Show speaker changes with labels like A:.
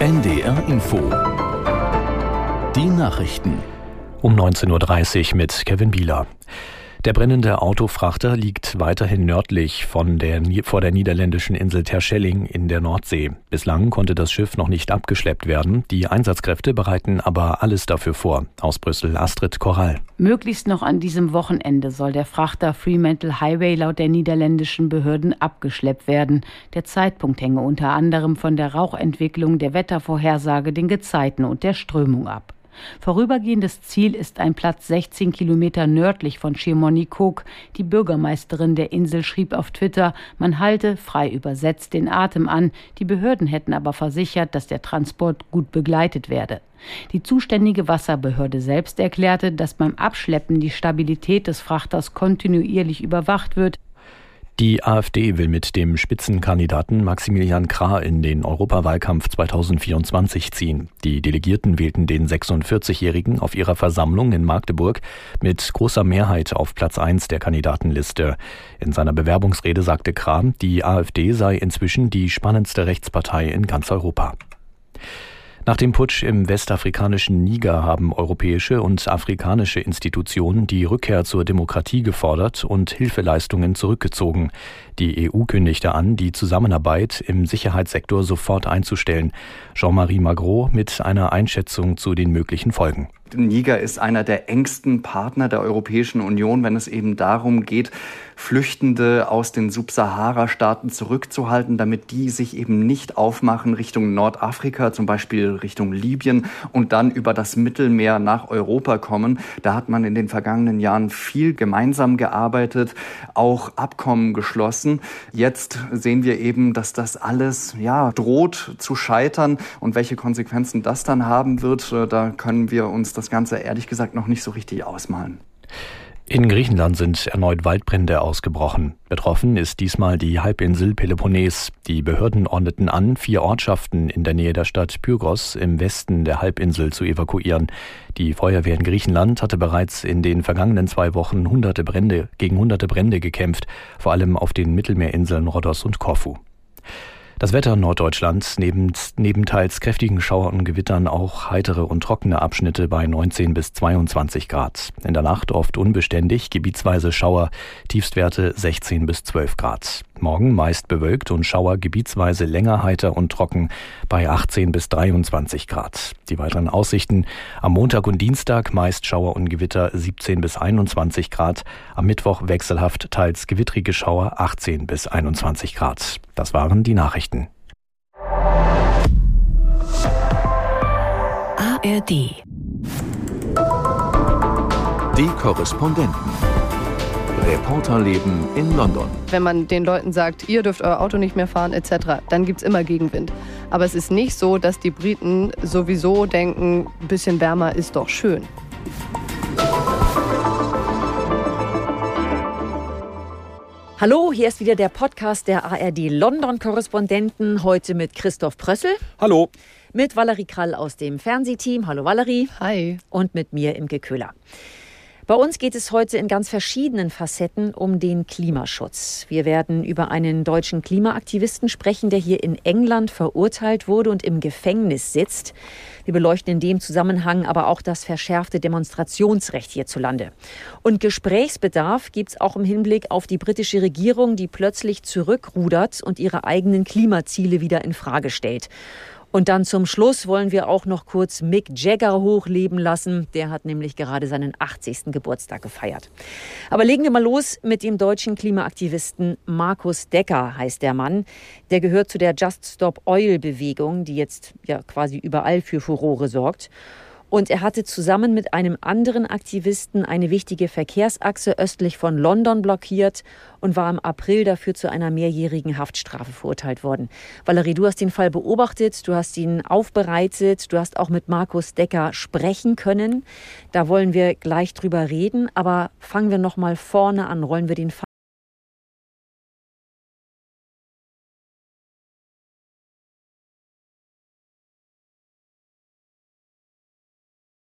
A: NDR Info. Die Nachrichten.
B: Um 19.30 Uhr mit Kevin Bieler. Der brennende Autofrachter liegt weiterhin nördlich von der, vor der niederländischen Insel Terschelling in der Nordsee. Bislang konnte das Schiff noch nicht abgeschleppt werden. Die Einsatzkräfte bereiten aber alles dafür vor. Aus Brüssel Astrid Korall.
C: Möglichst noch an diesem Wochenende soll der Frachter Fremantle Highway laut der niederländischen Behörden abgeschleppt werden. Der Zeitpunkt hänge unter anderem von der Rauchentwicklung, der Wettervorhersage, den Gezeiten und der Strömung ab. Vorübergehendes Ziel ist ein Platz 16 Kilometer nördlich von Chamonix-Cook. Die Bürgermeisterin der Insel schrieb auf Twitter, man halte, frei übersetzt, den Atem an. Die Behörden hätten aber versichert, dass der Transport gut begleitet werde. Die zuständige Wasserbehörde selbst erklärte, dass beim Abschleppen die Stabilität des Frachters kontinuierlich überwacht wird.
B: Die AfD will mit dem Spitzenkandidaten Maximilian Krah in den Europawahlkampf 2024 ziehen. Die Delegierten wählten den 46-Jährigen auf ihrer Versammlung in Magdeburg mit großer Mehrheit auf Platz 1 der Kandidatenliste. In seiner Bewerbungsrede sagte Krah, die AfD sei inzwischen die spannendste Rechtspartei in ganz Europa. Nach dem Putsch im westafrikanischen Niger haben europäische und afrikanische Institutionen die Rückkehr zur Demokratie gefordert und Hilfeleistungen zurückgezogen. Die EU kündigte an, die Zusammenarbeit im Sicherheitssektor sofort einzustellen. Jean-Marie Magro mit einer Einschätzung zu den möglichen Folgen.
D: Niger ist einer der engsten Partner der Europäischen Union, wenn es eben darum geht, Flüchtende aus den Subsahara-Staaten zurückzuhalten, damit die sich eben nicht aufmachen Richtung Nordafrika, zum Beispiel Richtung Libyen und dann über das Mittelmeer nach Europa kommen. Da hat man in den vergangenen Jahren viel gemeinsam gearbeitet, auch Abkommen geschlossen. Jetzt sehen wir eben, dass das alles ja droht zu scheitern und welche Konsequenzen das dann haben wird, äh, da können wir uns das Ganze ehrlich gesagt noch nicht so richtig ausmalen.
B: In Griechenland sind erneut Waldbrände ausgebrochen. Betroffen ist diesmal die Halbinsel Peloponnes. Die Behörden ordneten an, vier Ortschaften in der Nähe der Stadt Pyrgos im Westen der Halbinsel zu evakuieren. Die Feuerwehr in Griechenland hatte bereits in den vergangenen zwei Wochen hunderte Brände, gegen hunderte Brände gekämpft, vor allem auf den Mittelmeerinseln Rhodos und Korfu. Das Wetter in Norddeutschland, neben, neben teils kräftigen Schauer und Gewittern auch heitere und trockene Abschnitte bei 19 bis 22 Grad. In der Nacht oft unbeständig, gebietsweise Schauer, Tiefstwerte 16 bis 12 Grad. Morgen meist bewölkt und Schauer gebietsweise länger heiter und trocken bei 18 bis 23 Grad. Die weiteren Aussichten am Montag und Dienstag meist Schauer und Gewitter 17 bis 21 Grad. Am Mittwoch wechselhaft teils gewittrige Schauer 18 bis 21 Grad. Das waren die Nachrichten.
A: ARD Die Korrespondenten Reporterleben in London.
E: Wenn man den Leuten sagt, ihr dürft euer Auto nicht mehr fahren etc., dann gibt es immer Gegenwind. Aber es ist nicht so, dass die Briten sowieso denken, ein bisschen wärmer ist doch schön.
F: Hallo, hier ist wieder der Podcast der ARD London-Korrespondenten. Heute mit Christoph Prössel.
G: Hallo.
F: Mit Valerie Krall aus dem Fernsehteam. Hallo Valerie.
E: Hi.
F: Und mit mir Imke Köhler. Bei uns geht es heute in ganz verschiedenen Facetten um den Klimaschutz. Wir werden über einen deutschen Klimaaktivisten sprechen, der hier in England verurteilt wurde und im Gefängnis sitzt. Wir beleuchten in dem Zusammenhang aber auch das verschärfte Demonstrationsrecht hierzulande. Und Gesprächsbedarf gibt es auch im Hinblick auf die britische Regierung, die plötzlich zurückrudert und ihre eigenen Klimaziele wieder in Frage stellt. Und dann zum Schluss wollen wir auch noch kurz Mick Jagger hochleben lassen. Der hat nämlich gerade seinen 80. Geburtstag gefeiert. Aber legen wir mal los mit dem deutschen Klimaaktivisten Markus Decker, heißt der Mann. Der gehört zu der Just Stop Oil Bewegung, die jetzt ja quasi überall für Furore sorgt. Und er hatte zusammen mit einem anderen Aktivisten eine wichtige Verkehrsachse östlich von London blockiert und war im April dafür zu einer mehrjährigen Haftstrafe verurteilt worden. Valerie, du hast den Fall beobachtet, du hast ihn aufbereitet, du hast auch mit Markus Decker sprechen können. Da wollen wir gleich drüber reden, aber fangen wir noch mal vorne an, rollen wir den Fall